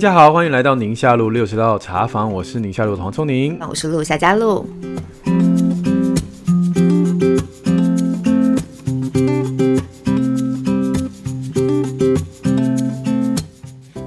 大家好，欢迎来到宁夏路六十道茶坊，我是宁夏路的黄聪宁，我是陆夏嘉璐。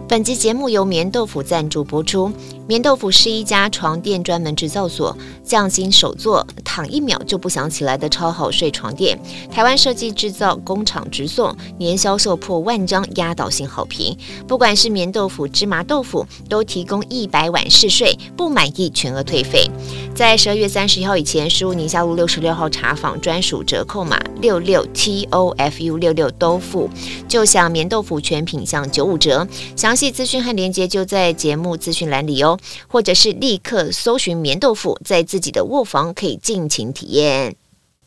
本集节目由棉豆腐赞助播出。棉豆腐是一家床垫专门制造所，匠心手作，躺一秒就不想起来的超好睡床垫。台湾设计制造，工厂直送，年销售破万张，压倒性好评。不管是棉豆腐、芝麻豆腐，都提供一百晚试睡，不满意全额退费。在十二月三十一号以前，输入宁夏路六十六号茶坊专属折扣码六六 T O F U 六六都付，就享棉豆腐全品项九五折。详细资讯和链接就在节目资讯栏里哦，或者是立刻搜寻棉豆腐，在自己的卧房可以进尽情体验。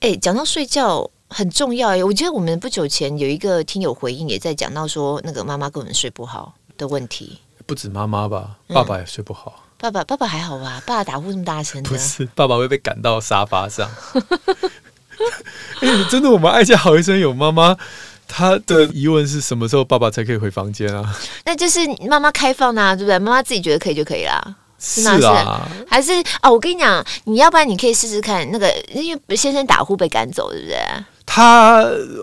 哎，讲到睡觉很重要哎，我记得我们不久前有一个听友回应，也在讲到说那个妈妈跟我们睡不好的问题。不止妈妈吧，爸爸也睡不好。嗯爸爸，爸爸还好吧？爸爸打呼这么大声，不是爸爸会被赶到沙发上。哎，真的，我们爱家好医生有妈妈，他的疑问是什么时候爸爸才可以回房间啊？那就是妈妈开放啊，对不对？妈妈自己觉得可以就可以啦。是啊，还是哦？我跟你讲，你要不然你可以试试看那个，因为先生打呼被赶走，对不对？他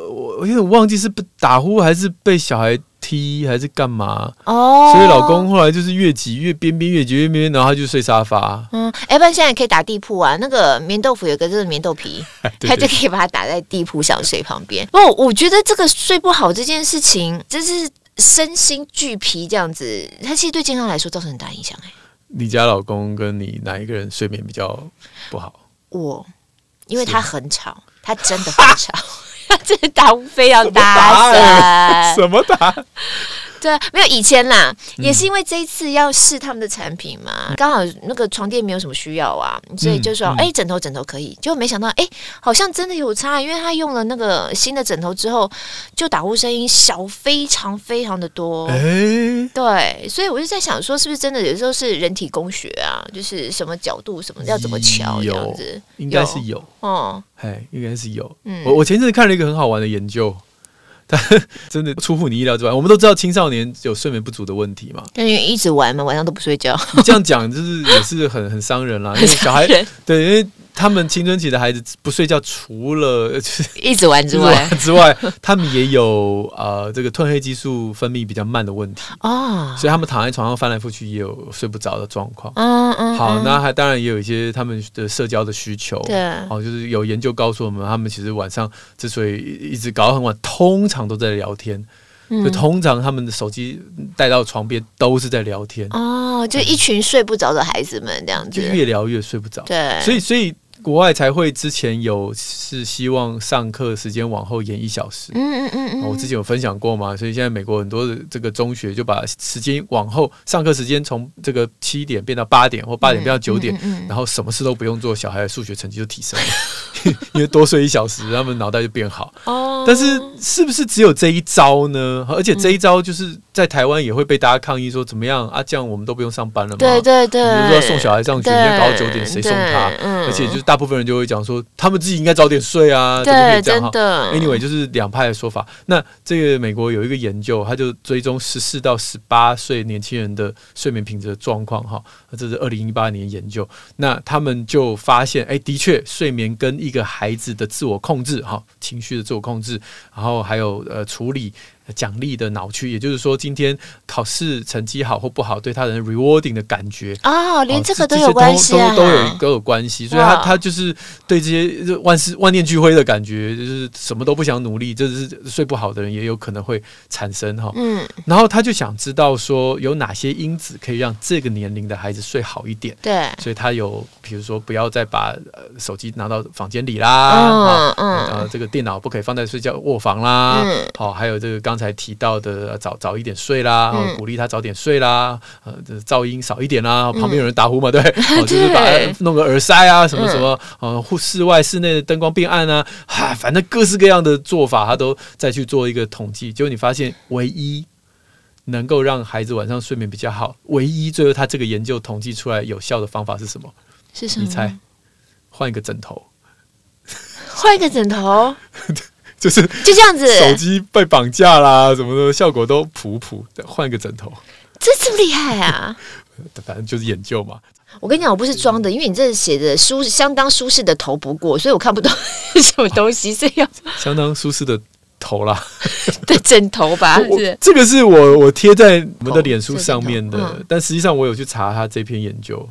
我我有点忘记是被打呼还是被小孩。踢还是干嘛？哦，所以老公后来就是越挤越边边，越挤越边边，然后他就睡沙发。嗯，要不然现在可以打地铺啊。那个棉豆腐有个就是棉豆皮，他就可以把它打在地铺想睡旁边。不，我觉得这个睡不好这件事情，就是身心俱疲这样子，它其实对健康来说造成很大影响。哎，你家老公跟你哪一个人睡眠比较不好？我，因为他很吵，他真的很吵。他真的打呼非常大声，什么打？对，没有以前啦，也是因为这一次要试他们的产品嘛，刚好那个床垫没有什么需要啊，所以就说哎，枕头枕头可以，就没想到哎，好像真的有差，因为他用了那个新的枕头之后，就打呼声音小非常非常的多。哎，对，所以我就在想说，是不是真的有时候是人体工学啊？就是什么角度什么要怎么调这样子，应该是有哦，哎，应该是有。嗯我我前阵子看了一个很好玩的研究。但真的出乎你意料之外，我们都知道青少年有睡眠不足的问题嘛，因为一直玩嘛，晚上都不睡觉。你这样讲就是也是很很伤人啦，因为小孩 对，因为。他们青春期的孩子不睡觉，除了 一直玩之外，之外，他们也有呃这个褪黑激素分泌比较慢的问题哦，所以他们躺在床上翻来覆去也有睡不着的状况。嗯嗯，好，那还当然也有一些他们的社交的需求。对，哦，就是有研究告诉我们，他们其实晚上之所以一直搞到很晚，通常都在聊天。就通常他们的手机带到床边都是在聊天。哦，就一群睡不着的孩子们这样子，就越聊越睡不着。对，所以所以。国外才会之前有是希望上课时间往后延一小时，嗯嗯嗯嗯，我之前有分享过嘛，所以现在美国很多的这个中学就把时间往后，上课时间从这个七点变到八点或八点变到九点，然后什么事都不用做，小孩的数学成绩就提升了，因为多睡一小时，他们脑袋就变好。哦，但是是不是只有这一招呢？而且这一招就是在台湾也会被大家抗议说怎么样啊？这样我们都不用上班了吗？对对对，比如说送小孩上学，你要搞到九点，谁送他？而且就是大。部分人就会讲说，他们自己应该早点睡啊，对，怎么可以这样？真的。Anyway，就是两派的说法。那这个美国有一个研究，他就追踪十四到十八岁年轻人的睡眠品质的状况，哈，这是二零一八年研究。那他们就发现，哎，的确，睡眠跟一个孩子的自我控制，哈，情绪的自我控制，然后还有呃处理。奖励的脑区，也就是说，今天考试成绩好或不好，对他人 rewarding 的感觉哦，连这个都有关系啊，都都有都有关系，所以他他就是对这些万事万念俱灰的感觉，就是什么都不想努力，就是睡不好的人也有可能会产生哈。嗯，然后他就想知道说有哪些因子可以让这个年龄的孩子睡好一点。对，所以他有比如说不要再把手机拿到房间里啦，嗯嗯，然后这个电脑不可以放在睡觉卧房啦，好，还有这个刚。刚才提到的早早一点睡啦，嗯、鼓励他早点睡啦，呃，噪音少一点啦，旁边有人打呼嘛，对，嗯、就是把弄个耳塞啊，什么什么，呃，室外室内的灯光变暗啊，哈，反正各式各样的做法，他都再去做一个统计，结果你发现唯一能够让孩子晚上睡眠比较好，唯一最后他这个研究统计出来有效的方法是什么？是什么？你猜？换一个枕头，换一个枕头。就是就这样子，手机被绑架啦，什么的效果都普普的，换一个枕头。这这么厉害啊！反正就是研究嘛。我跟你讲，我不是装的，因为你这写的舒相当舒适的头不过，所以我看不懂是 什么东西，所以要相当舒适的头啦。对，枕头吧。是这个是我我贴在我们的脸书上面的，嗯、但实际上我有去查他这篇研究。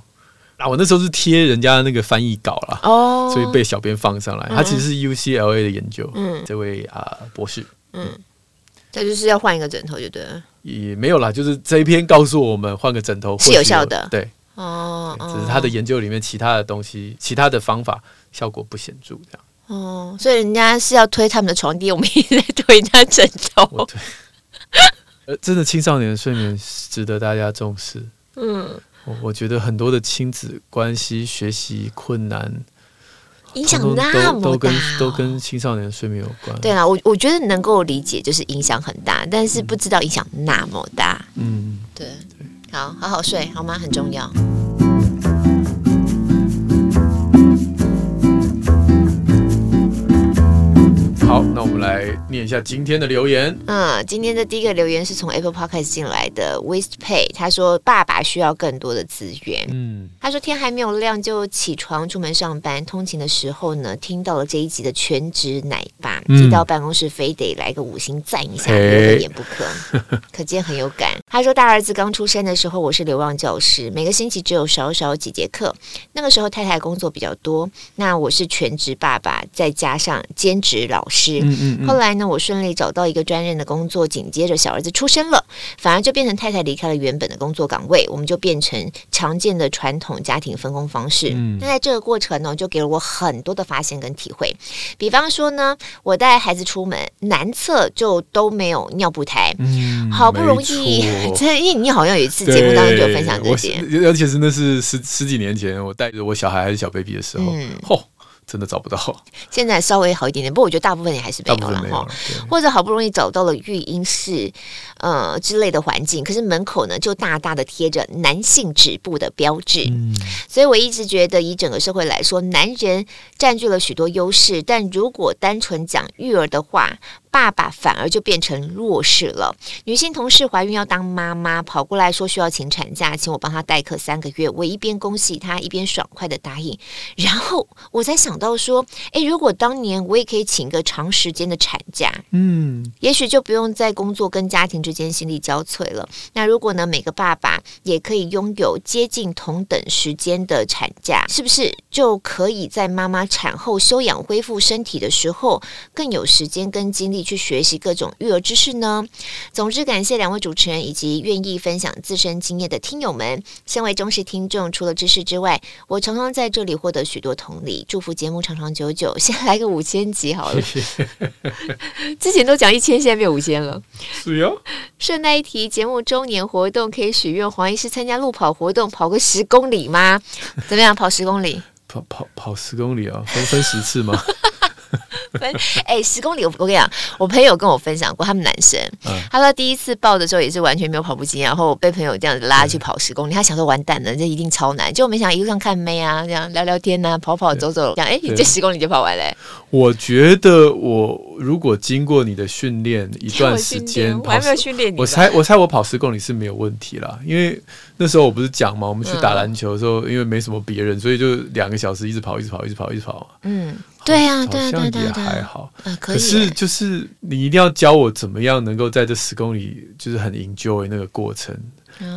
啊，我那时候是贴人家那个翻译稿啦，哦，所以被小编放上来。他其实是 UCLA 的研究，嗯，这位啊博士，嗯，他就是要换一个枕头就对了。也没有啦，就是这一篇告诉我们换个枕头是有效的，对。哦，只是他的研究里面其他的东西，其他的方法效果不显著，这样。哦，所以人家是要推他们的床垫，我们也在推人家枕头。对，呃，真的青少年的睡眠值得大家重视。嗯，我我觉得很多的亲子关系、学习困难，影响那么大，哦，都跟都跟青少年的睡眠有关。对啊，我我觉得能够理解，就是影响很大，但是不知道影响那么大。嗯，对。好好好睡好吗？很重要。好，那我们来念一下今天的留言。嗯，今天的第一个留言是从 Apple Podcast 进来的 Wastepay，他说爸爸需要更多的资源。嗯，他说天还没有亮就起床出门上班，通勤的时候呢，听到了这一集的全职奶爸，寄到办公室非得来个五星赞一下，留个言不可，可见很有感。他说大儿子刚出生的时候，我是流浪教师，每个星期只有少少几节课。那个时候太太工作比较多，那我是全职爸爸，再加上兼职老师。嗯嗯嗯，后来呢，我顺利找到一个专任的工作，紧接着小儿子出生了，反而就变成太太离开了原本的工作岗位，我们就变成常见的传统家庭分工方式。嗯，那在这个过程呢，就给了我很多的发现跟体会。比方说呢，我带孩子出门，男厕就都没有尿布台，嗯，好不容易，真的，因为你好像有一次节目当中就有分享这些，而且 是那是十十几年前，我带着我小孩还是小 baby 的时候。真的找不到，现在稍微好一点点，不过我觉得大部分也还是没有了哈。或者好不容易找到了育婴室，呃之类的环境，可是门口呢就大大的贴着男性止步的标志。嗯，所以我一直觉得，以整个社会来说，男人占据了许多优势，但如果单纯讲育儿的话，爸爸反而就变成弱势了。女性同事怀孕要当妈妈，跑过来说需要请产假，请我帮她代课三个月。我一边恭喜她，一边爽快的答应。然后我才想到说，诶，如果当年我也可以请个长时间的产假，嗯，也许就不用在工作跟家庭之间心力交瘁了。那如果呢，每个爸爸也可以拥有接近同等时间的产假，是不是就可以在妈妈产后休养恢复身体的时候，更有时间跟精力？去学习各种育儿知识呢？总之，感谢两位主持人以及愿意分享自身经验的听友们。身为忠实听众，除了知识之外，我常常在这里获得许多同理。祝福节目长长久久。先来个五千集好了，之前都讲一千，现在变五千了。是哟。顺带一提，节目周年活动可以许愿黄医师参加路跑活动，跑个十公里吗？怎么样？跑十公里？跑跑跑十公里啊？分分十次吗？分。哎，十公里我我跟你讲，我朋友跟我分享过，他们男生，嗯、他说第一次报的时候也是完全没有跑步经验，然后被朋友这样子拉去跑十公里，嗯、他想说完蛋了，这一定超难，结果没想到一路上看妹啊，这样聊聊天呐、啊，跑跑走走，这样哎，你这十公里就跑完嘞。我觉得我如果经过你的训练一段时间，我还没有训练你，我猜我猜我跑十公里是没有问题啦，因为那时候我不是讲嘛，我们去打篮球的时候，嗯、因为没什么别人，所以就两个小时一直跑，一直跑，一直跑，一直跑，嗯。对呀，对呀，好像也还好。可是就是你一定要教我怎么样能够在这十公里就是很 enjoy 那个过程。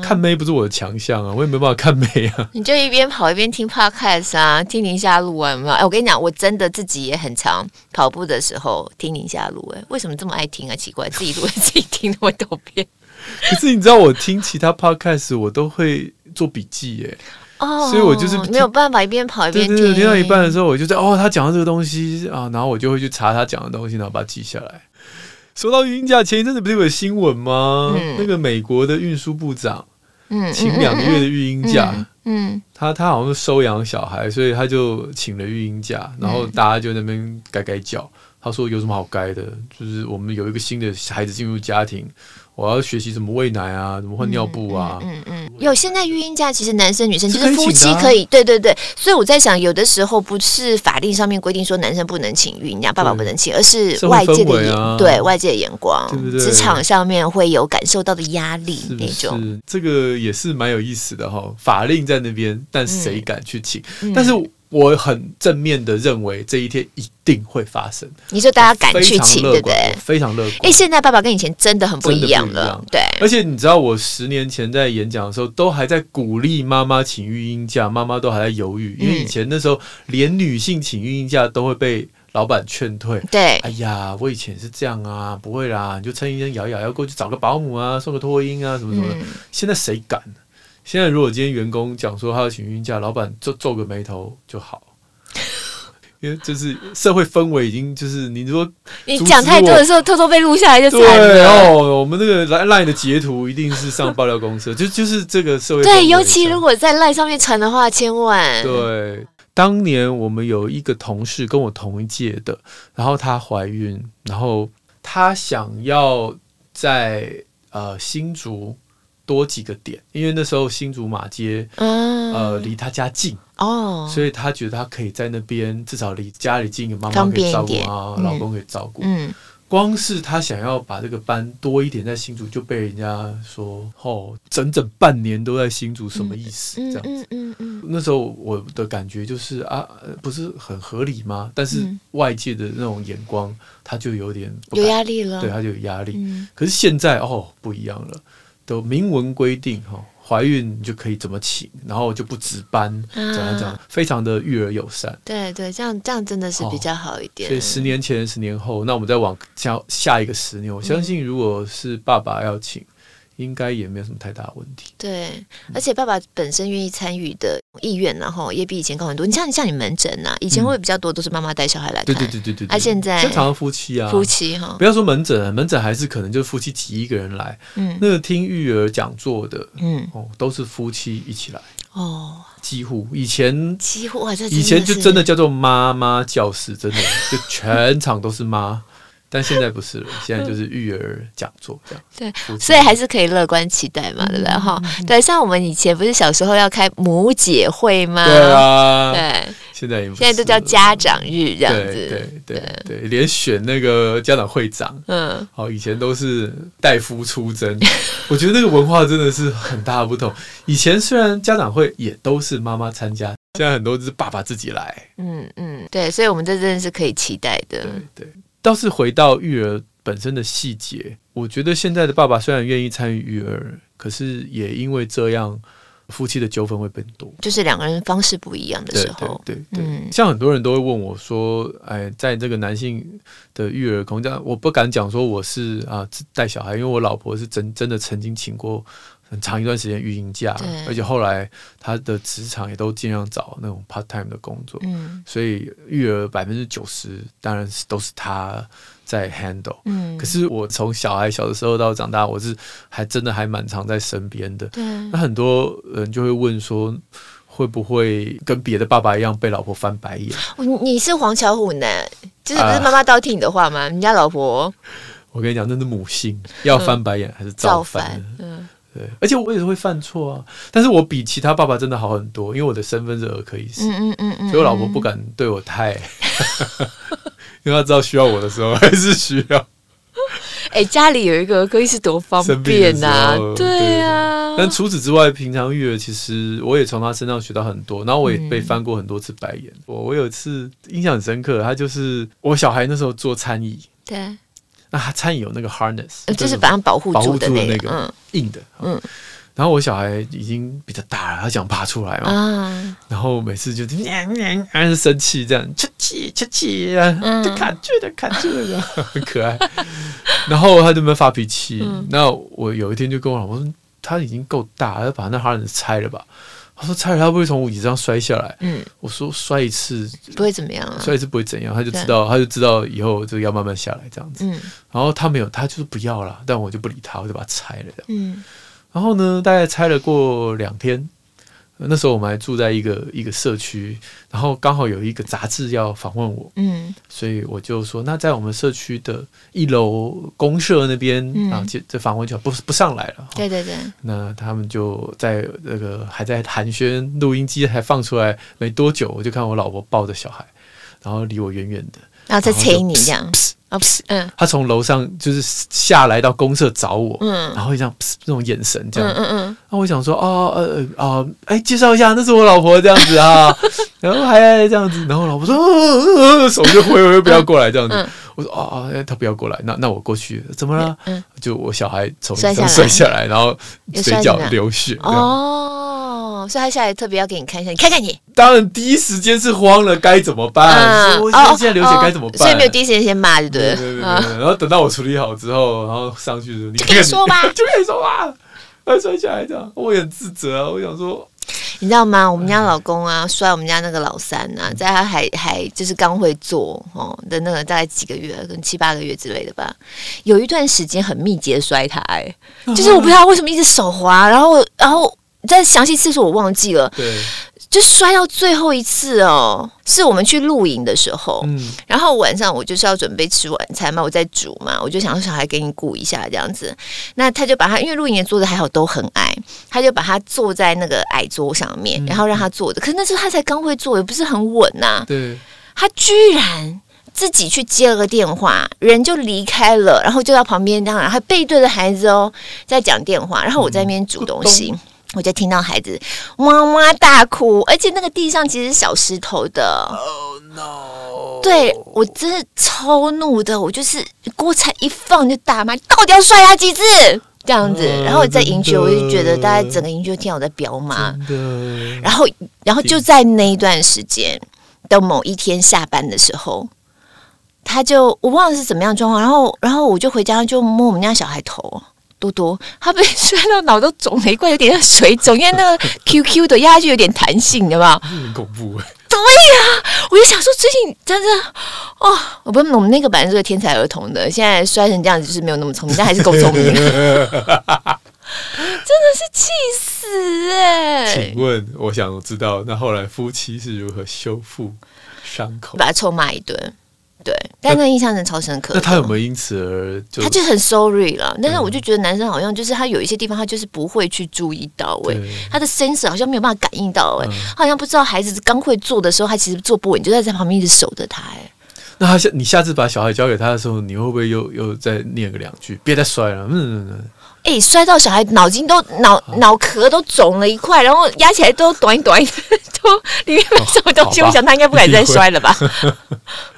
看妹不是我的强项啊，我也没办法看妹啊。你就一边跑一边听 podcast 啊，听宁夏路啊，有没有？哎，我跟你讲，我真的自己也很常跑步的时候听宁夏路。哎，为什么这么爱听啊？奇怪，自己录自己听那么多遍。可是你知道，我听其他 podcast 我都会做笔记耶。哦，所以我就是没有办法一边跑一边听。听到一半的时候，我就在哦，他讲的这个东西啊，然后我就会去查他讲的东西，然后把它记下来。说到育婴假，前一阵子不是有个新闻吗？嗯、那个美国的运输部长，嗯，请两个月的育婴假，嗯，嗯他他好像是收养小孩，所以他就请了育婴假，然后大家就在那边改改脚。他说有什么好改的？就是我们有一个新的孩子进入家庭。我要学习怎么喂奶啊，怎么换尿布啊？嗯嗯，嗯，有现在育婴假，其实男生女生就是夫妻可以，对对对。所以我在想，有的时候不是法令上面规定说男生不能请育婴假，爸爸不能请，而是外界的眼、啊、对外界的眼光，对对对，职场上面会有感受到的压力那种。是，这个也是蛮有意思的哈。法令在那边，但谁敢去请？嗯、但是。我很正面的认为这一天一定会发生。你说大家敢去请，对不对？非常乐观。哎，现在爸爸跟以前真的很不一样了，对。而且你知道，我十年前在演讲的时候，都还在鼓励妈妈请育婴假，妈妈都还在犹豫，因为以前那时候连女性请育婴假都会被老板劝退。对，哎呀，我以前是这样啊，不会啦，你就撑一撑，咬一咬，要过去找个保姆啊，送个托婴啊，什么什么的。现在谁敢？现在如果今天员工讲说他要请孕假，老板皱皱个眉头就好。因为就是社会氛围已经就是你说你讲太多的时候，偷偷被录下来就惨了。对哦，我们那个 line 的截图一定是上爆料公司，就就是这个社会。对，尤其如果在 line 上面传的话，千万。对，当年我们有一个同事跟我同一届的，然后她怀孕，然后她想要在呃新竹多几个点，因为那时候新竹马街，嗯，呃，离他家近。哦，所以他觉得他可以在那边，至少离家里近，妈妈可以照顾啊，老公可以照顾。嗯，光是他想要把这个班多一点在新竹，就被人家说哦，整整半年都在新竹，什么意思？这样子。嗯嗯嗯。那时候我的感觉就是啊，不是很合理吗？但是外界的那种眼光，他就有点有压力了。对，他就有压力。可是现在哦，不一样了，都明文规定哈。怀孕你就可以怎么请，然后就不值班，怎样怎样，非常的育儿友善。对对，这样这样真的是比较好一点。所以十年前、十年后，那我们再往下下一个十年，我相信如果是爸爸要请。应该也没有什么太大问题。对，而且爸爸本身愿意参与的意愿，然后也比以前高很多。你像你像你门诊呐，以前会比较多都是妈妈带小孩来看。对对对对对。他现在正常的夫妻啊，夫妻哈，不要说门诊，门诊还是可能就是夫妻挤一个人来。嗯。那个听育儿讲座的，嗯，哦，都是夫妻一起来。哦。几乎以前几乎以前就真的叫做妈妈教室，真的就全场都是妈。但现在不是了，现在就是育儿讲座这样。对，所以还是可以乐观期待嘛，对不对？哈，对，像我们以前不是小时候要开母姐会吗？对啊，对，现在也现在都叫家长日这样子。对对对，连选那个家长会长，嗯，好，以前都是代夫出征。我觉得那个文化真的是很大的不同。以前虽然家长会也都是妈妈参加，现在很多都是爸爸自己来。嗯嗯，对，所以我们这真的是可以期待的。对对。倒是回到育儿本身的细节，我觉得现在的爸爸虽然愿意参与育儿，可是也因为这样，夫妻的纠纷会变多，就是两个人方式不一样的时候。对对对，对，嗯，像很多人都会问我说：“哎，在这个男性的育儿空间，我不敢讲说我是啊带小孩，因为我老婆是真真的曾经请过。”很长一段时间育婴假，而且后来他的职场也都尽量找那种 part time 的工作，嗯，所以育儿百分之九十当然是都是他在 handle，嗯，可是我从小孩小的时候到长大，我是还真的还蛮常在身边的，对，那很多人就会问说，会不会跟别的爸爸一样被老婆翻白眼？你是黄巧虎呢？就是不是妈妈倒听你的话吗？你家老婆，我跟你讲，那是母性要翻白眼还是造翻？嗯。对，而且我也是会犯错啊，但是我比其他爸爸真的好很多，因为我的身份是儿科医师，嗯嗯嗯嗯，所以我老婆不敢对我太，因为她知道需要我的时候还是需要。哎、欸，家里有一个儿科医师多方便啊，对啊。但除此之外，平常育儿其实我也从他身上学到很多，然后我也被翻过很多次白眼。嗯、我我有一次印象很深刻，他就是我小孩那时候做餐椅，对。那他餐椅有那个 harness，就是把它保护住的那个硬的，嗯。然后我小孩已经比较大了，他想爬出来嘛，然后每次就娘娘还是生气这样，出气出气啊，就卡住的卡住的，很可爱。然后他就没发脾气。那我有一天就跟我老婆说，他已经够大，要把那 harness 拆了吧。他说：“拆了，他不会从椅子上摔下来。”嗯，我说：“摔一次不会怎么样啊，摔一次不会怎样。”他就知道，他就知道以后就要慢慢下来这样子。嗯，然后他没有，他就是不要了，但我就不理他，我就把它拆了。嗯，然后呢，大概拆了过两天，那时候我们还住在一个一个社区，然后刚好有一个杂志要访问我，嗯，所以我就说，那在我们社区的一楼公社那边、嗯、啊，这这访问就不不上来了。对对对，那他们就在那个还在寒暄，录音机还放出来没多久，我就看我老婆抱着小孩，然后离我远远的，然后再催你这样。啊，不是，嗯，他从楼上就是下来到公社找我，嗯，然后这样那种眼神这样，嗯嗯，那我想说，哦，呃，啊，哎，介绍一下，那是我老婆这样子啊，然后还这样子，然后老婆说，手就挥挥，不要过来这样子，我说，啊哦，他不要过来，那那我过去，怎么了？嗯，就我小孩从上 摔下来，然后嘴角流血，哦。所以他下来特别要给你看一下，你看看你。当然第一时间是慌了，该怎么办？我现在现在流血该怎么办？所以没有第一时间先骂，对不对？对对对。然后等到我处理好之后，然后上去的时候，你就可以说吧，就可以说吧。他摔下来这样，我也很自责啊。我想说，你知道吗？我们家老公啊，摔我们家那个老三啊，在他还还就是刚会坐哦的那个大概几个月，可能七八个月之类的吧。有一段时间很密集的摔他，哎，就是我不知道为什么一直手滑，然后然后。但详细次数我忘记了，对，就摔到最后一次哦，是我们去露营的时候，嗯，然后晚上我就是要准备吃晚餐嘛，我在煮嘛，我就想让小孩给你顾一下这样子，那他就把他因为露营的桌子还好都很矮，他就把他坐在那个矮桌上面，然后让他坐着，可是那时候他才刚会坐，也不是很稳呐、啊，对，他居然自己去接了个电话，人就离开了，然后就到旁边当然还背对着孩子哦，在讲电话，然后我在那边煮东西。嗯 我就听到孩子哇哇大哭，而且那个地上其实是小石头的。Oh no！对，我真的超怒的，我就是锅铲一放就大骂，到底要摔他几次这样子。然后我在营区，我就觉得大家整个营区听我在飙骂。然后，然后就在那一段时间的某一天下班的时候，他就我忘了是怎么样状况，然后，然后我就回家就摸我们家小孩头。多多，他被 摔到脑都肿了一块，有点像水肿，因为那个 QQ 的压下去有点弹性，有没有？很恐怖哎！对呀、啊，我就想说，最近真的哦，我不，我们那个本来是个天才儿童的，现在摔成这样子，就是没有那么聪明，但还是够聪明的，真的是气死哎！请问，我想知道，那后来夫妻是如何修复伤口？把他臭骂一顿。对，但那印象真的超深刻。那他有没有因此而就他就很 sorry 了？但是我就觉得男生好像就是他有一些地方他就是不会去注意到位，他的 sense 好像没有办法感应到哎，他好像不知道孩子刚会做的时候，他其实坐不稳，就在在旁边一直守着他哎。那他下你下次把小孩交给他的时候，你会不会又又再念个两句？别再摔了，嗯嗯嗯。哎，摔到小孩脑筋都脑脑壳都肿了一块，然后压起来都短一短，都里面没什么东西。我想他应该不敢再摔了吧。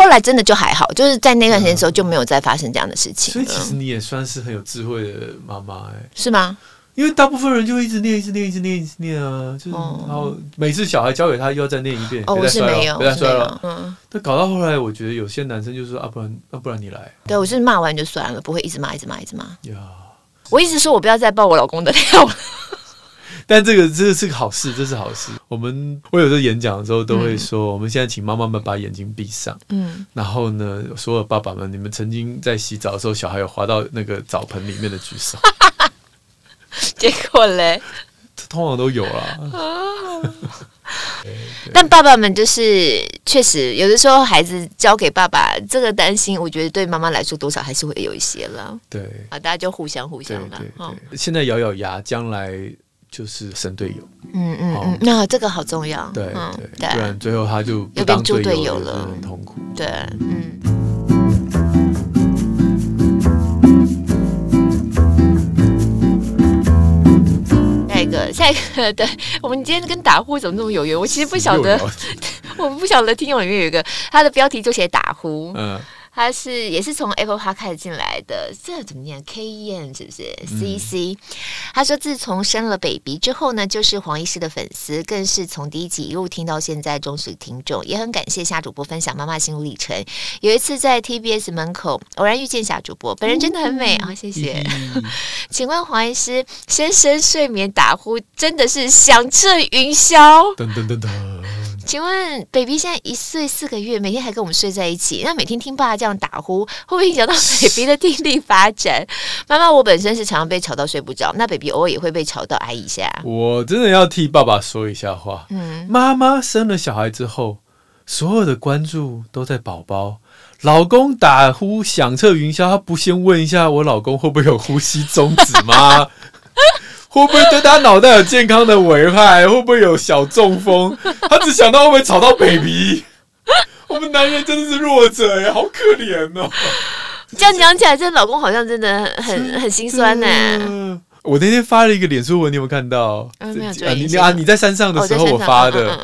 后来真的就还好，就是在那段时间的时候就没有再发生这样的事情。所以其实你也算是很有智慧的妈妈哎，是吗？因为大部分人就会一直念，一直念，一直念，一直念啊，就是然后每次小孩交给他又要再念一遍。哦，我是没有，别再摔了。嗯，但搞到后来，我觉得有些男生就说啊，不然啊，不然你来。对，我是骂完就算了，不会一直骂，一直骂，一直骂。呀，我一直说我不要再爆我老公的料了。但这个这是个好事，这是好事。我们我有时候演讲的时候都会说，嗯、我们现在请妈妈们把眼睛闭上。嗯，然后呢，所有爸爸们，你们曾经在洗澡的时候，小孩有滑到那个澡盆里面的举手。结果嘞，通常都有啦。但爸爸们就是确实有的时候，孩子交给爸爸这个担心，我觉得对妈妈来说多少还是会有一些了。对啊，大家就互相互相的。对对对，哦、现在咬咬牙，将来。就是神队友，嗯嗯嗯，那这个好重要，对对，不然最后他就不当队友了，很痛苦。对，嗯。下一个，下一个，对，我们今天跟打呼怎么这么有缘？我其实不晓得，我不晓得听友里面有一个，他的标题就写打呼，嗯。他是也是从 Apple Park 开始进来的，这怎么念？K E N 是不是？C C，他说自从生了 baby 之后呢，就是黄医师的粉丝，更是从第一集一路听到现在忠实听众，也很感谢夏主播分享妈妈心路历程。有一次在 T B S 门口偶然遇见夏主播，本人真的很美啊、哦，谢谢。请问黄医师，先生睡眠打呼真的是响彻云霄？噔噔噔噔。请问，baby 现在一岁四个月，每天还跟我们睡在一起，那每天听爸爸这样打呼，会不会影响到 baby 的听力发展？妈妈，我本身是常常被吵到睡不着，那 baby 偶尔也会被吵到挨一下。我真的要替爸爸说一下话。嗯，妈妈生了小孩之后，所有的关注都在宝宝。老公打呼响彻云霄，他不先问一下我老公会不会有呼吸中止吗？会不会对他脑袋有健康的危害？会不会有小中风？他只想到会不会吵到 baby。我们男人真的是弱者呀，好可怜哦。这样讲起来，这老公好像真的很很心酸呢。我那天发了一个脸书文，你有没有看到？嗯，没有。你啊，你在山上的时候我发的。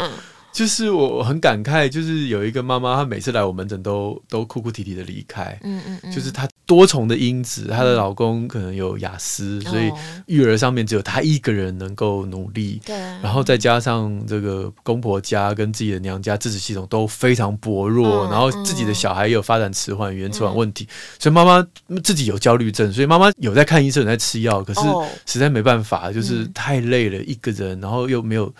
就是我很感慨，就是有一个妈妈，她每次来我门诊都都哭哭啼啼的离开。嗯嗯嗯，就是她多重的因子，她的老公可能有雅思，所以育儿上面只有她一个人能够努力。对，然后再加上这个公婆家跟自己的娘家支持系统都非常薄弱，然后自己的小孩也有发展迟缓、语言迟缓问题，所以妈妈自己有焦虑症，所以妈妈有在看医生，有在吃药，可是实在没办法，就是太累了，一个人，然后又没有。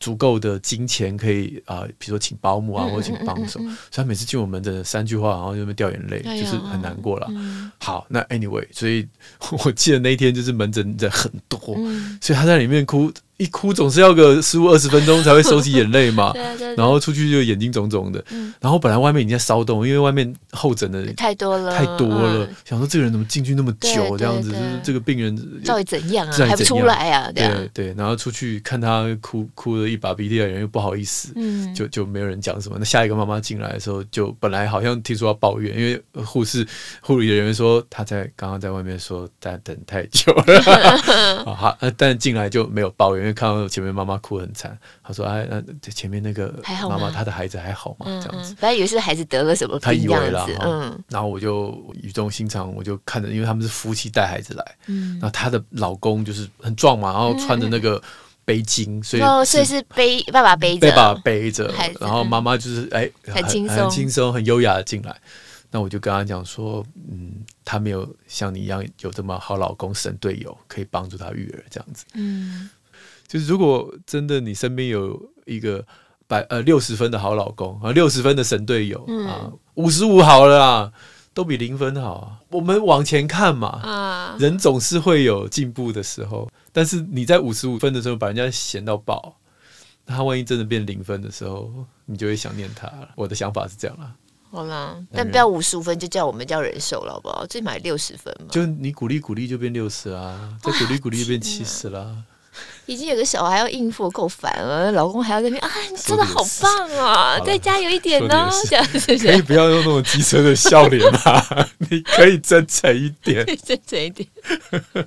足够的金钱可以啊，比如说请保姆啊，或者请帮手，所以他每次进我门诊三句话，然后就会掉眼泪，哎、就是很难过了。嗯、好，那 anyway，所以 我记得那一天就是门诊人很多，嗯、所以他在里面哭。一哭总是要个十五二十分钟才会收起眼泪嘛，对对对，然后出去就眼睛肿肿的，嗯、然后本来外面已经在骚动，因为外面候诊的人太多了，太多了，嗯、想说这个人怎么进去那么久这样子，就是这个病人到底怎样啊，还不出来啊？对对，对，然后出去看他哭哭了一把鼻涕的人又不好意思，嗯、就就没有人讲什么。那下一个妈妈进来的时候，就本来好像听说要抱怨，因为护士护理人员说他在刚刚在外面说在等太久了，好，但进来就没有抱怨。看到前面妈妈哭很惨，他说：“哎，那前面那个妈妈，她的孩子还好吗？这样子，本来以为是孩子得了什么病，他以为啦，嗯。然后我就语重心长，我就看着，因为他们是夫妻带孩子来，嗯，然后她的老公就是很壮嘛，然后穿着那个背巾，所以哦所以是背爸爸背着，爸爸背着，然后妈妈就是哎，很轻松，很轻松，很优雅的进来。那我就跟他讲说，嗯，他没有像你一样有这么好老公、神队友，可以帮助他育儿这样子，嗯。”就是如果真的你身边有一个百呃六十分的好老公啊，六十分的神队友、嗯、啊，五十五好了啦，都比零分好啊。我们往前看嘛，啊，人总是会有进步的时候。但是你在五十五分的时候把人家嫌到爆，那他万一真的变零分的时候，你就会想念他了。我的想法是这样啦。好啦，但不要五十五分就叫我们叫人手了，好不好？最起码六十分嘛。就你鼓励鼓励就变六十啊，再鼓励鼓励就变七十啦。已经有个小孩要应付，够烦了。老公还要在那边啊，你真的好棒啊！再加油一点呢，这样子可以不要用那种机车的笑脸吗？你可以真诚一点，真诚一点。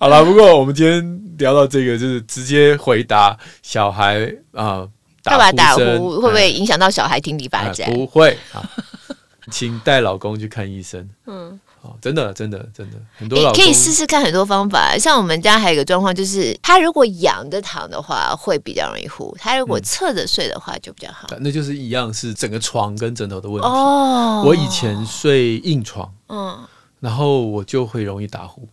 好了，不过我们今天聊到这个，就是直接回答小孩啊，爸爸打呼会不会影响到小孩听力发展？不会啊，请带老公去看医生。嗯。哦，真的，真的，真的，很多老、欸、可以试试看很多方法。像我们家还有一个状况，就是他如果仰着躺的话，会比较容易呼；他如果侧着睡的话，就比较好、嗯。那就是一样，是整个床跟枕头的问题。哦，我以前睡硬床，嗯，然后我就会容易打呼，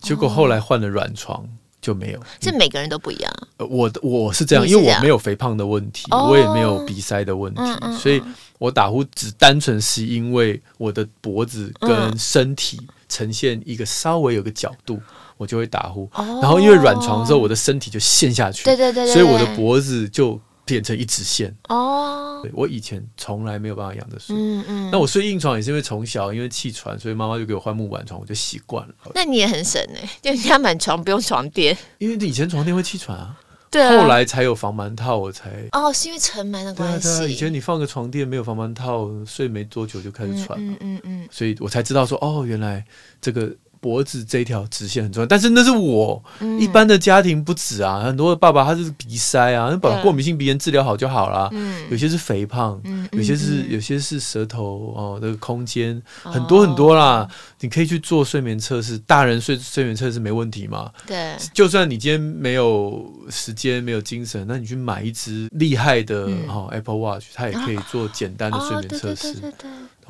结果后来换了软床。就没有，这每个人都不一样。呃，我我是这样，因为我没有肥胖的问题，我也没有鼻塞的问题，所以我打呼只单纯是因为我的脖子跟身体呈现一个稍微有个角度，我就会打呼。然后因为软床的时候，我的身体就陷下去，对对对，所以我的脖子就。变成一直线哦，我以前从来没有办法养着睡，嗯嗯，那我睡硬床也是因为从小因为气喘，所以妈妈就给我换木板床，我就习惯了。那你也很省哎，就人家满床不用床垫，因为以前床垫会气喘啊，对啊，后来才有防螨套，我才哦，是因为尘螨的关系。以前你放个床垫没有防螨套，睡没多久就开始喘，嗯嗯嗯，所以我才知道说哦，原来这个。脖子这条直线很重要，但是那是我、嗯、一般的家庭不止啊，很多的爸爸他是鼻塞啊，那把过敏性鼻炎治疗好就好了。嗯、有些是肥胖，嗯、有些是有些是舌头哦，那个空间很多很多啦。哦、你可以去做睡眠测试，大人睡睡眠测试没问题嘛？对，就算你今天没有时间没有精神，那你去买一支厉害的、嗯哦、Apple Watch，它也可以做简单的睡眠测试。哦，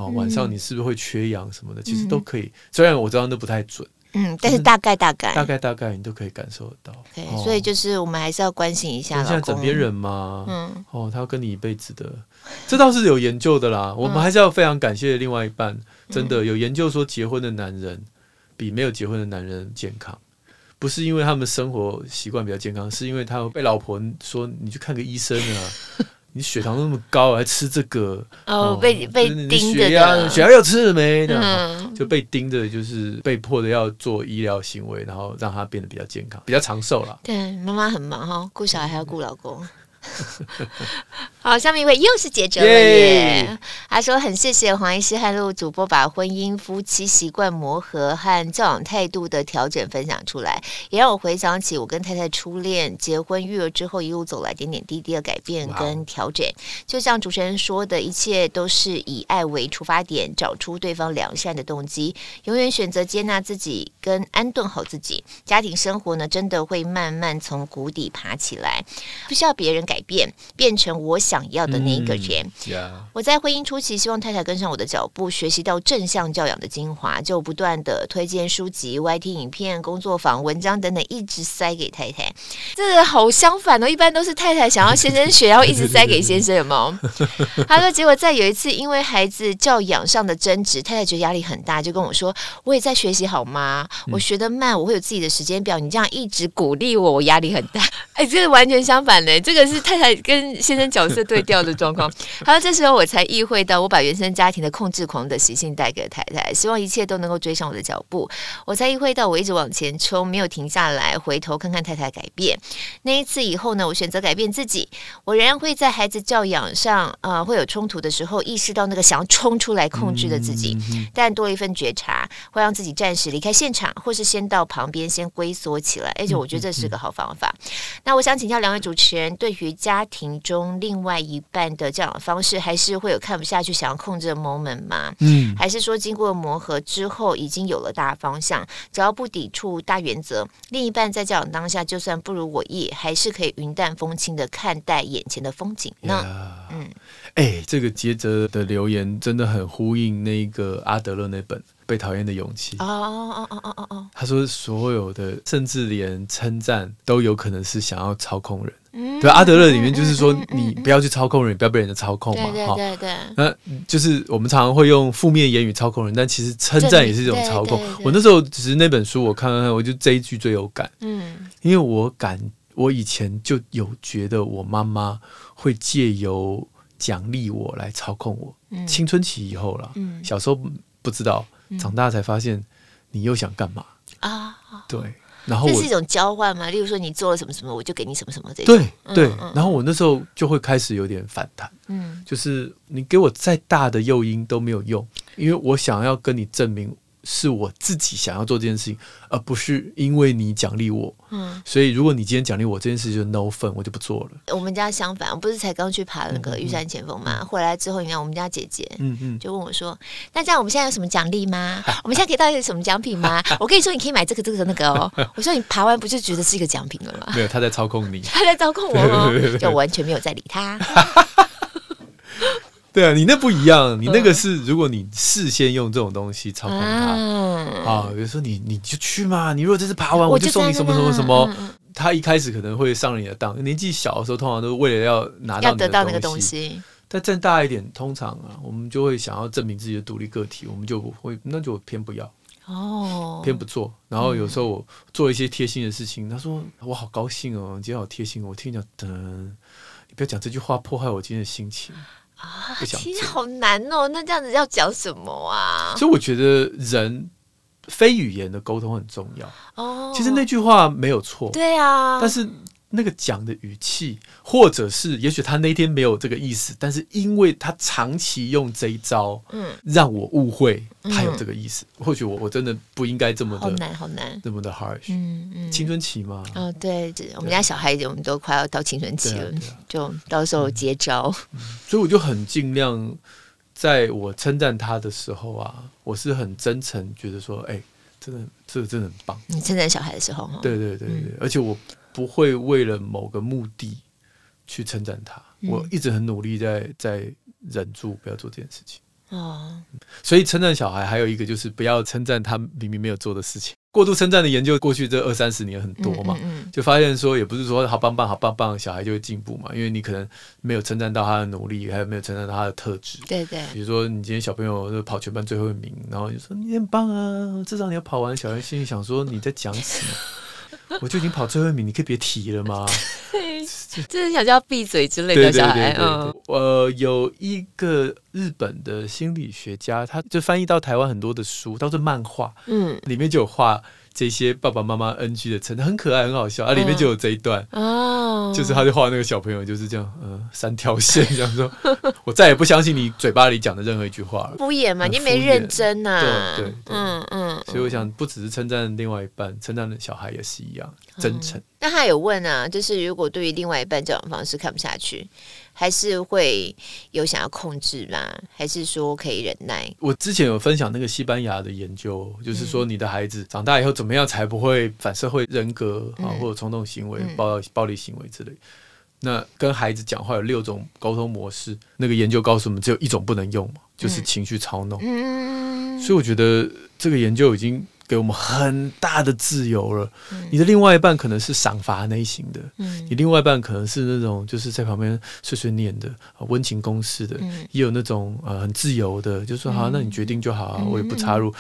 晚上你是不是会缺氧什么的？其实都可以，虽然我知道那不太准，嗯，但是大概大概大概大概你都可以感受得到。对，所以就是我们还是要关心一下。现在枕边人嘛，嗯，哦，他要跟你一辈子的，这倒是有研究的啦。我们还是要非常感谢另外一半，真的有研究说，结婚的男人比没有结婚的男人健康。不是因为他们生活习惯比较健康，是因为他被老婆说，你去看个医生啊，你血糖那么高还吃这个哦，被被盯着，血压血压要吃了没？嗯，就被盯着，就是被迫的要做医疗行为，然后让他变得比较健康，比较长寿了。对，妈妈很忙哈，顾小孩还要顾老公。好，下面一位又是杰哲了耶。Yeah! 他说很谢谢黄医师和陆主播把婚姻、夫妻习惯磨合和教养态度的调整分享出来，也让我回想起我跟太太初恋、结婚、育儿之后一路走来点点滴滴的改变跟调整。就像主持人说的，一切都是以爱为出发点，找出对方良善的动机，永远选择接纳自己跟安顿好自己。家庭生活呢，真的会慢慢从谷底爬起来，不需要别人。改变，变成我想要的那一个人。我在婚姻初期，希望太太跟上我的脚步，学习到正向教养的精华，就不断的推荐书籍、YT 影片、工作坊、文章等等，一直塞给太太。这个好相反哦，一般都是太太想要先生学，然后一直塞给先生，有没有？他说，结果在有一次因为孩子教养上的争执，太太觉得压力很大，就跟我说：“我也在学习好吗？我学得慢，我会有自己的时间表。你这样一直鼓励我，我压力很大。”哎，这个完全相反嘞，这个是。太太跟先生角色对调的状况，好了，这时候我才意会到，我把原生家庭的控制狂的习性带给了太太，希望一切都能够追上我的脚步。我才意会到，我一直往前冲，没有停下来，回头看看太太改变。那一次以后呢，我选择改变自己。我仍然会在孩子教养上，呃，会有冲突的时候，意识到那个想要冲出来控制的自己，但多了一份觉察，会让自己暂时离开现场，或是先到旁边先龟缩起来。而且我觉得这是个好方法。那我想请教两位主持人，对于家庭中另外一半的这样的方式，还是会有看不下去、想要控制的 moment 吗？嗯，还是说经过磨合之后，已经有了大方向，只要不抵触大原则，另一半在教养当下，就算不如我意，还是可以云淡风轻的看待眼前的风景呢？Yeah. 嗯，哎、欸，这个杰哲的留言真的很呼应那个阿德勒那本。被讨厌的勇气。哦哦哦哦哦哦！他说，所有的，甚至连称赞都有可能是想要操控人。嗯，对，阿德勒里面就是说，你不要去操控人，不要被人家操控嘛。对对对。那就是我们常常会用负面言语操控人，但其实称赞也是一种操控。我那时候只是那本书，我看看看，我就这一句最有感。嗯，因为我感，我以前就有觉得我妈妈会借由奖励我来操控我。嗯，青春期以后了，嗯，小时候不知道。长大才发现，你又想干嘛啊？对，然后这是一种交换吗？例如说，你做了什么什么，我就给你什么什么这。对对，然后我那时候就会开始有点反弹，嗯，就是你给我再大的诱因都没有用，因为我想要跟你证明。是我自己想要做这件事情，而不是因为你奖励我。嗯，所以如果你今天奖励我这件事，就 no 分，我就不做了。我们家相反，我不是才刚去爬那个玉山前锋嘛？回来之后，你看我们家姐姐，嗯嗯，就问我说：“那这样我们现在有什么奖励吗？我们现在可以到一个什么奖品吗？”我跟你说，你可以买这个、这个、那个哦。我说你爬完不就觉得是一个奖品了吗？没有，他在操控你，他在操控我哦，就完全没有在理他。对啊，你那不一样，你那个是如果你事先用这种东西操控他啊，比如说你你就去嘛，你如果这次爬完，我就送你什么什么什么。他一开始可能会上了你的当，年纪小的时候通常都是为了要拿到得到那个东西。但再大一点，通常啊，我们就会想要证明自己的独立个体，我们就不会，那就偏不要哦，偏不做。然后有时候我做一些贴心的事情，他说我好高兴哦，你今天好贴心哦，我听讲，噔，你不要讲这句话，破坏我今天的心情。啊，其实好难哦。那这样子要讲什么啊？所以我觉得人非语言的沟通很重要。哦，其实那句话没有错。对啊，但是。那个讲的语气，或者是也许他那天没有这个意思，但是因为他长期用这一招，嗯，让我误会他有这个意思。嗯、或许我我真的不应该这么的好难，好难，这么的 harsh。嗯嗯，青春期嘛，哦对，我们家小孩子我们都快要到青春期了，啊啊、就到时候接招。所以我就很尽量，在我称赞他的时候啊，我是很真诚，觉得说，哎、欸，真的这个真的很棒。你称赞小孩的时候，对对对对，嗯、而且我。不会为了某个目的去称赞他，嗯、我一直很努力在在忍住不要做这件事情。哦，所以称赞小孩还有一个就是不要称赞他明明没有做的事情。过度称赞的研究，过去这二三十年很多嘛，嗯嗯嗯、就发现说，也不是说好棒棒、好棒棒，小孩就会进步嘛，因为你可能没有称赞到他的努力，还有没有称赞到他的特质。对对，比如说你今天小朋友就跑全班最后一名，然后就说你很棒啊，至少你要跑完。小孩心里想说你在讲什么？我就已经跑最后一名，你可以别提了吗？就是想叫闭嘴之类的小孩。嗯，呃，有一个日本的心理学家，他就翻译到台湾很多的书，都是漫画，嗯，里面就有画。这些爸爸妈妈 NG 的称赞很可爱，很好笑。啊！里面就有这一段。哦，就是他就画那个小朋友就是这样，嗯，三条线这样说，我再也不相信你嘴巴里讲的任何一句话了，敷衍嘛，你没认真呐，对对，嗯嗯，所以我想不只是称赞另外一半，称赞的小孩也是一样真诚。那他有问啊，就是如果对于另外一半这种方式看不下去。还是会有想要控制吗？还是说可以忍耐？我之前有分享那个西班牙的研究，就是说你的孩子长大以后怎么样才不会反社会人格啊，或者冲动行为、暴暴力行为之类。那跟孩子讲话有六种沟通模式，那个研究告诉我们只有一种不能用嘛，就是情绪操弄。所以我觉得这个研究已经。给我们很大的自由了。你的另外一半可能是赏罚类型的，你另外一半可能是那种就是在旁边碎碎念的、温情攻势的，也有那种呃很自由的，就说好，那你决定就好啊，我也不插入。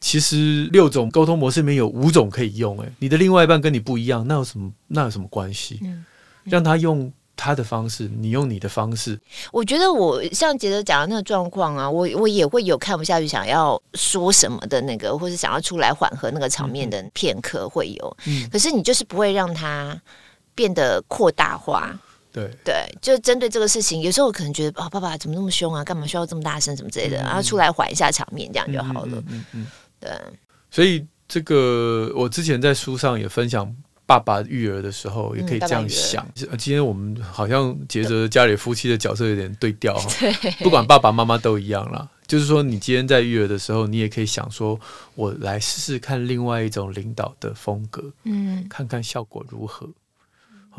其实六种沟通模式里面有五种可以用，哎，你的另外一半跟你不一样，那有什么那有什么关系？让他用。他的方式，你用你的方式。我觉得我像杰德讲的那个状况啊，我我也会有看不下去，想要说什么的那个，或是想要出来缓和那个场面的片刻会有。嗯，可是你就是不会让他变得扩大化。对对，就针对这个事情，有时候我可能觉得啊、哦，爸爸怎么那么凶啊？干嘛需要这么大声什么之类的？嗯、然后出来缓一下场面，这样就好了。嗯嗯，嗯嗯对。所以这个我之前在书上也分享。爸爸育儿的时候也可以这样想。嗯、今天我们好像觉得家里夫妻的角色有点对调 哈。不管爸爸妈妈都一样啦。就是说，你今天在育儿的时候，你也可以想说，我来试试看另外一种领导的风格，嗯，看看效果如何。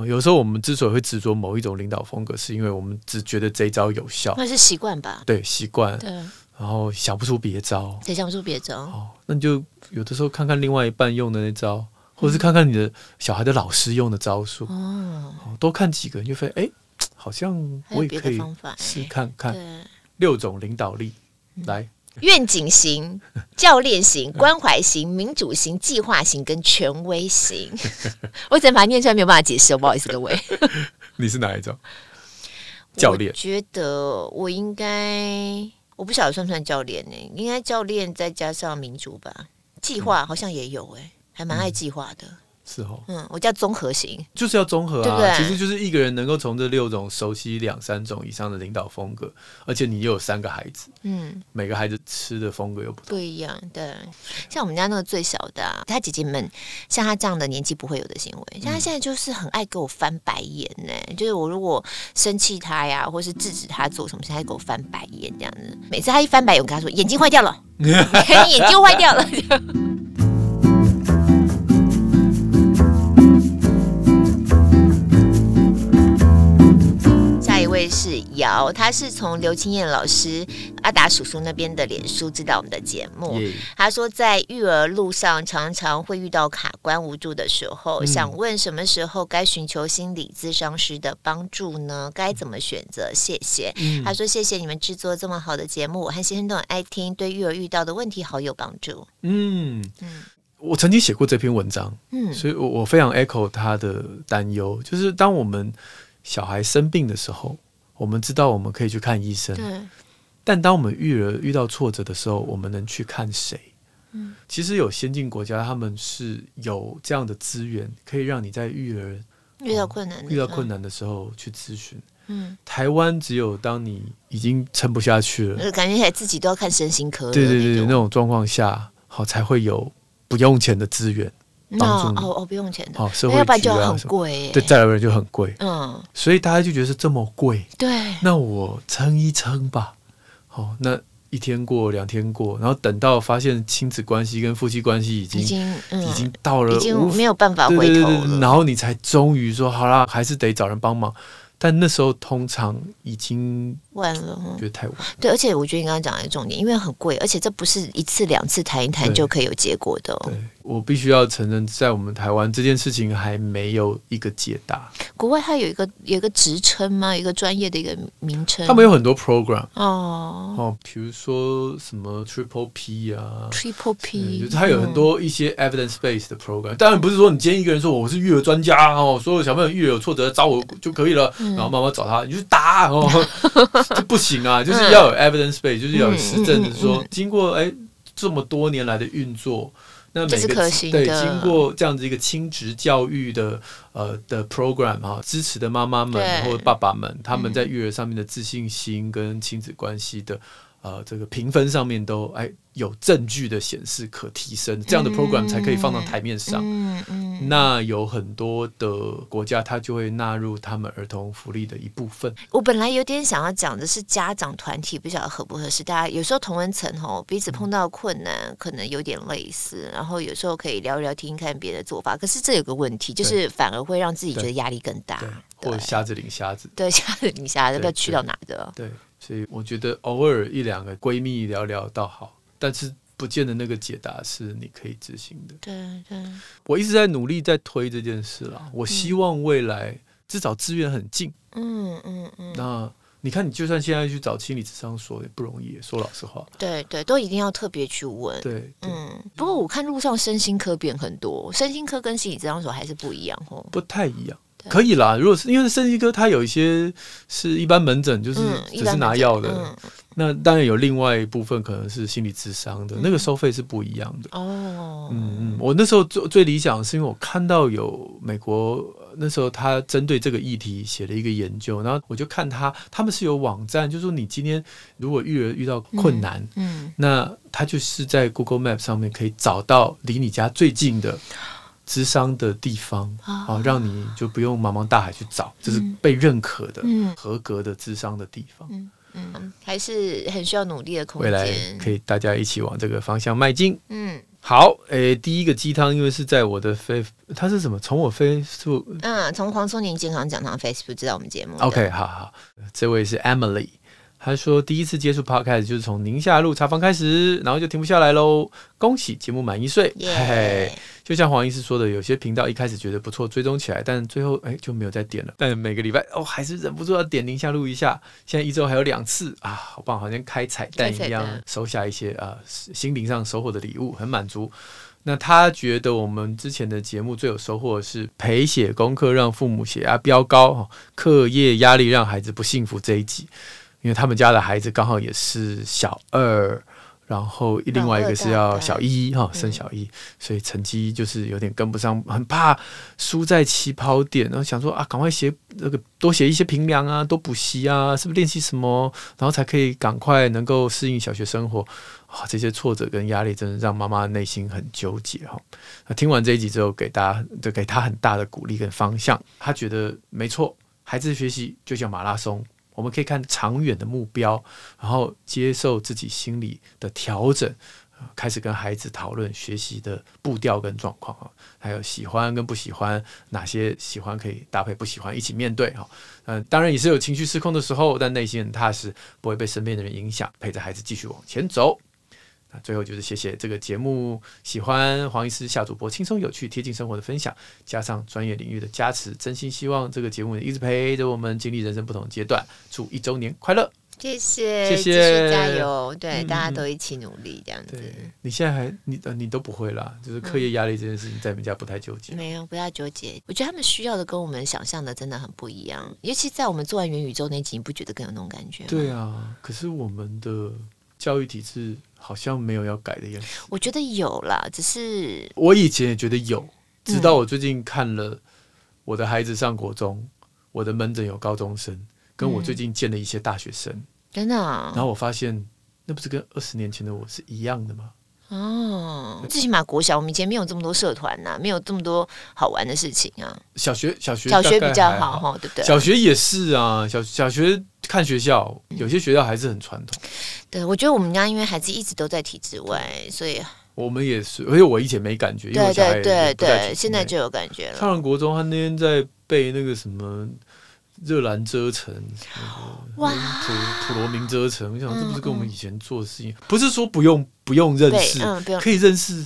有时候我们之所以会执着某一种领导风格，是因为我们只觉得这一招有效，那是习惯吧？对，习惯。对，然后想不出别招，谁想不出别招？哦，那你就有的时候看看另外一半用的那招。或是看看你的小孩的老师用的招数哦，多看几个，你就发现哎，好像我也可以试看看。六种领导力，来，愿景型、教练型、关怀型、民主型、计划型跟权威型。我只能把它念出来，没有办法解释，不好意思各位。你是哪一种？教练？觉得我应该，我不晓得算不算教练呢？应该教练再加上民主吧。计划好像也有哎。还蛮爱计划的，嗯、是哦，嗯，我叫综合型，就是要综合啊，对对，其实就是一个人能够从这六种熟悉两三种以上的领导风格，而且你又有三个孩子，嗯，每个孩子吃的风格又不同，不一样，对，像我们家那个最小的、啊，他姐姐们像他这样的年纪不会有的行为，像他现在就是很爱给我翻白眼呢、欸，嗯、就是我如果生气他呀，或是制止他做什么，现在给我翻白眼这样子，每次他一翻白眼，我跟他说眼睛坏掉了，眼睛坏掉了。是姚，他是从刘青燕老师阿达叔叔那边的脸书知道我们的节目。他说在育儿路上常常会遇到卡关无助的时候，嗯、想问什么时候该寻求心理咨商师的帮助呢？该怎么选择？谢谢。嗯、他说谢谢你们制作这么好的节目，我和先生都很爱听，对育儿遇到的问题好有帮助。嗯嗯，我曾经写过这篇文章，嗯，所以我我非常 echo 他的担忧，就是当我们小孩生病的时候。我们知道我们可以去看医生，对但当我们育儿遇到挫折的时候，我们能去看谁？嗯，其实有先进国家，他们是有这样的资源，可以让你在育儿遇到困难、哦、遇到困难的时候去咨询。嗯，台湾只有当你已经撑不下去了，感觉起来自己都要看身心科，对对对，那种状况下，好才会有不用钱的资源。哦哦哦，不用钱的，哦，社会要不然就很贵，对，再来人就很贵，嗯，所以大家就觉得是这么贵，对，那我撑一撑吧，好，那一天过两天过，然后等到发现亲子关系跟夫妻关系已经已经已经到了，已经没有办法回头了，然后你才终于说好啦，还是得找人帮忙，但那时候通常已经晚了，觉得太晚。对，而且我觉得你刚刚讲的重点，因为很贵，而且这不是一次两次谈一谈就可以有结果的。对，我必须要承认，在我们台湾这件事情还没有一个解答。国外它有一个有一个职称吗？一个专业的一个名称？他们有很多 program 哦哦，比如说什么 Triple P 啊，Triple P，就是它有很多一些 evidence based 的 program。当然不是说你今天一个人说我是育儿专家哦，所有小朋友育儿有挫折找我就可以了，然后妈妈找他你就打哦。这不行啊，就是要有 evidence base，就是要有实证，就是说经过哎这么多年来的运作，那每个对经过这样子一个亲职教育的呃的 program 哈，支持的妈妈们或爸爸们，他们在育儿上面的自信心跟亲子关系的呃这个评分上面都哎。有证据的显示可提升，这样的 program 才可以放到台面上。嗯嗯，那有很多的国家，它就会纳入他们儿童福利的一部分。我本来有点想要讲的是家长团体，不晓得合不合适。大家有时候同温层吼，彼此碰到困难，嗯、可能有点类似，然后有时候可以聊一聊，听听看别的做法。可是这有个问题，就是反而会让自己觉得压力更大。或者瞎子领瞎子，对，瞎子领瞎子，不知道去到哪的。对，所以我觉得偶尔一两个闺蜜聊聊倒好。但是不见得那个解答是你可以执行的。对对，我一直在努力在推这件事啦。我希望未来至少资源很近。嗯嗯嗯。那你看，你就算现在去找心理咨商所也不容易。说老实话。对对，都一定要特别去问。对，嗯。不过我看路上身心科变很多，身心科跟心理咨商所还是不一样哦。不太一样。可以啦，如果是因为身心科，它有一些是一般门诊，就是只是拿药的。那当然有另外一部分可能是心理智商的，那个收费是不一样的。哦，嗯嗯，我那时候最最理想的是因为我看到有美国那时候他针对这个议题写了一个研究，然后我就看他他们是有网站，就是说你今天如果育儿遇到困难，嗯，那他就是在 Google Map 上面可以找到离你家最近的。智商的地方啊、哦，让你就不用茫茫大海去找，这、嗯、是被认可的、嗯、合格的智商的地方。嗯嗯，还是很需要努力的空间。未来可以大家一起往这个方向迈进。嗯，好，诶、欸，第一个鸡汤，因为是在我的 Face，它是什么？从我 Facebook，嗯，从黄松年健康讲堂 Facebook 知道我们节目。OK，好好，这位是 Emily。他说：“第一次接触 Podcast 就是从宁夏路茶坊开始，然后就停不下来喽。恭喜节目满一岁.嘿嘿。就像黄医师说的，有些频道一开始觉得不错，追踪起来，但最后哎就没有再点了。但每个礼拜哦，还是忍不住要点宁夏路一下。现在一周还有两次啊，好棒，好像开彩蛋一样，收下一些啊心灵上收获的礼物，很满足。那他觉得我们之前的节目最有收获的是陪写功课让父母血压飙高，课业压力让孩子不幸福这一集。”因为他们家的孩子刚好也是小二，然后另外一个是要小一哈，升小一，所以成绩就是有点跟不上，很怕输在起跑点，然后想说啊，赶快写那个多写一些平量啊，多补习啊，是不是练习什么，然后才可以赶快能够适应小学生活啊？这些挫折跟压力真的让妈妈内心很纠结哈。那听完这一集之后，给大家就给他很大的鼓励跟方向，他觉得没错，孩子学习就像马拉松。我们可以看长远的目标，然后接受自己心理的调整，开始跟孩子讨论学习的步调跟状况啊，还有喜欢跟不喜欢，哪些喜欢可以搭配不喜欢一起面对哈。嗯，当然也是有情绪失控的时候，但内心很踏实，不会被身边的人影响，陪着孩子继续往前走。最后就是谢谢这个节目，喜欢黄医师夏主播轻松有趣、贴近生活的分享，加上专业领域的加持，真心希望这个节目一直陪着我们经历人生不同阶段。祝一周年快乐！谢谢，谢谢，加油！对、嗯，大家都一起努力，这样子。你现在还你你都不会啦，就是课业压力这件事情，在你们家不太纠结、嗯。没有，不要纠结。我觉得他们需要的跟我们想象的真的很不一样，尤其在我们做完元宇宙那集，你不觉得更有那种感觉吗？对啊，可是我们的教育体制。好像没有要改的样子。我觉得有啦，只是我以前也觉得有，直到我最近看了我的孩子上国中，嗯、我的门诊有高中生，跟我最近见了一些大学生，嗯、真的。然后我发现，那不是跟二十年前的我是一样的吗？哦，最起码国小我们以前没有这么多社团呐、啊，没有这么多好玩的事情啊。小学小学小学比较好哈，对不对？小学也是啊，小小学看学校，有些学校还是很传统。对，我觉得我们家因为孩子一直都在体制外，所以我们也是。而且我以前没感觉，因为我对对对对，现在就有感觉了。上了国中，他那天在背那个什么热兰遮城，哇，土土罗明遮城，我想这不是跟我们以前做的事情，不是说不用不用认识，可以认识，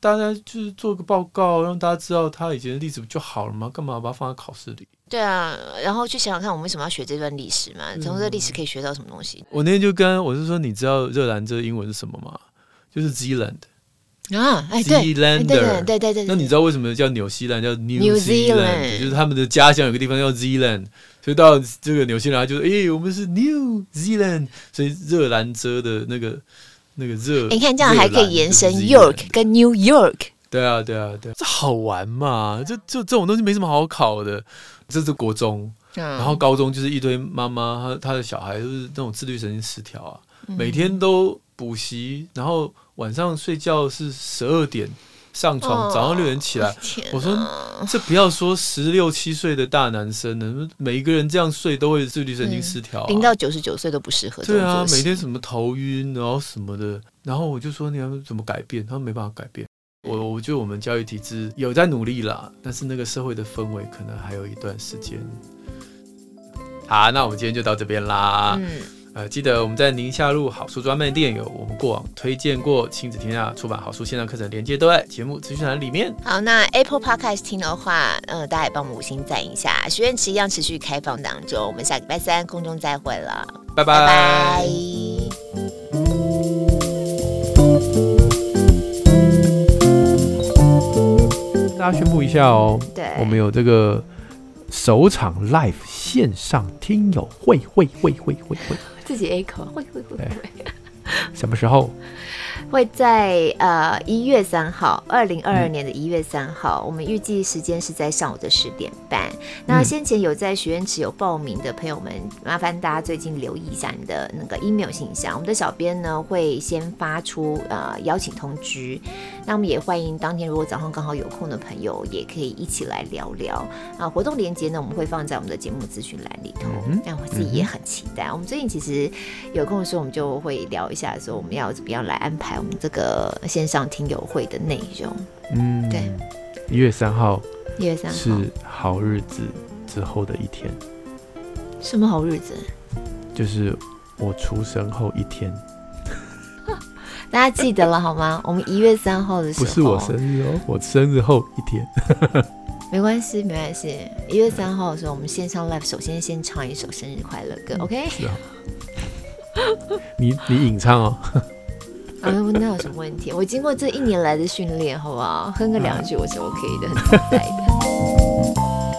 大家就是做个报告，让大家知道他以前的历史不就好了吗？干嘛把它放在考试里？对啊，然后去想想看，我们为什么要学这段历史嘛？从这历史可以学到什么东西？我那天就跟我是说，你知道热兰遮英文是什么吗？就是 Zealand。啊，哎，对，对对对对对。那你知道为什么叫纽西兰叫 New Zealand？就是他们的家乡有个地方叫 Zealand，所以到这个纽西兰就是，哎，我们是 New Zealand，所以热兰遮的那个那个热，你看这样还可以延伸 York 跟 New York。对啊，对啊，对啊，这好玩嘛？这就这种东西没什么好考的。这是国中，然后高中就是一堆妈妈，她她的小孩就是那种自律神经失调啊，每天都补习，然后。晚上睡觉是十二点上床，早上六点起来。哦、我说这不要说十六七岁的大男生呢，每一个人这样睡都会自律神经失调、啊。零到九十九岁都不适合。对啊，每天什么头晕，然后什么的。然后我就说你要怎么改变？他说没办法改变。我我觉得我们教育体制有在努力啦，但是那个社会的氛围可能还有一段时间。好，那我们今天就到这边啦。嗯呃，记得我们在宁夏路好书专卖店有我们过往推荐过亲子天下出版好书线上课程连接都在节目资讯栏里面。好，那 Apple Podcast 听的话，呃，大家也帮我们五星赞一下。许愿池一样持续开放当中，我们下礼拜三空中再会了，拜拜。拜拜。大家宣布一下哦，对，我们有这个首场 Live 线上听友会会会会会会。自己 A 口会会会会，什么时候？会在呃一月三号，二零二二年的一月三号，嗯、我们预计时间是在上午的十点半。嗯、那先前有在许愿池有报名的朋友们，麻烦大家最近留意一下你的那个 email 信箱，我们的小编呢会先发出呃邀请通知。那我们也欢迎当天如果早上刚好有空的朋友，也可以一起来聊聊啊。活动链接呢，我们会放在我们的节目资讯栏里头。那、嗯、我自己也很期待。嗯、我们最近其实有空的时候，我们就会聊一下，说我们要怎么样来安排。我们这个线上听友会的内容，嗯，对，一月三号，一月三号是好日子之后的一天。什么好日子？就是我出生后一天。大家记得了好吗？我们一月三号的时候，不是我生日哦，我生日后一天。没关系，没关系。一月三号的时候，我们线上 live，首先先唱一首生日快乐歌，OK？是啊。你你隐唱哦。啊，那有什么问题？我经过这一年来的训练，好不好？哼个两句我是 OK 的，很自在的。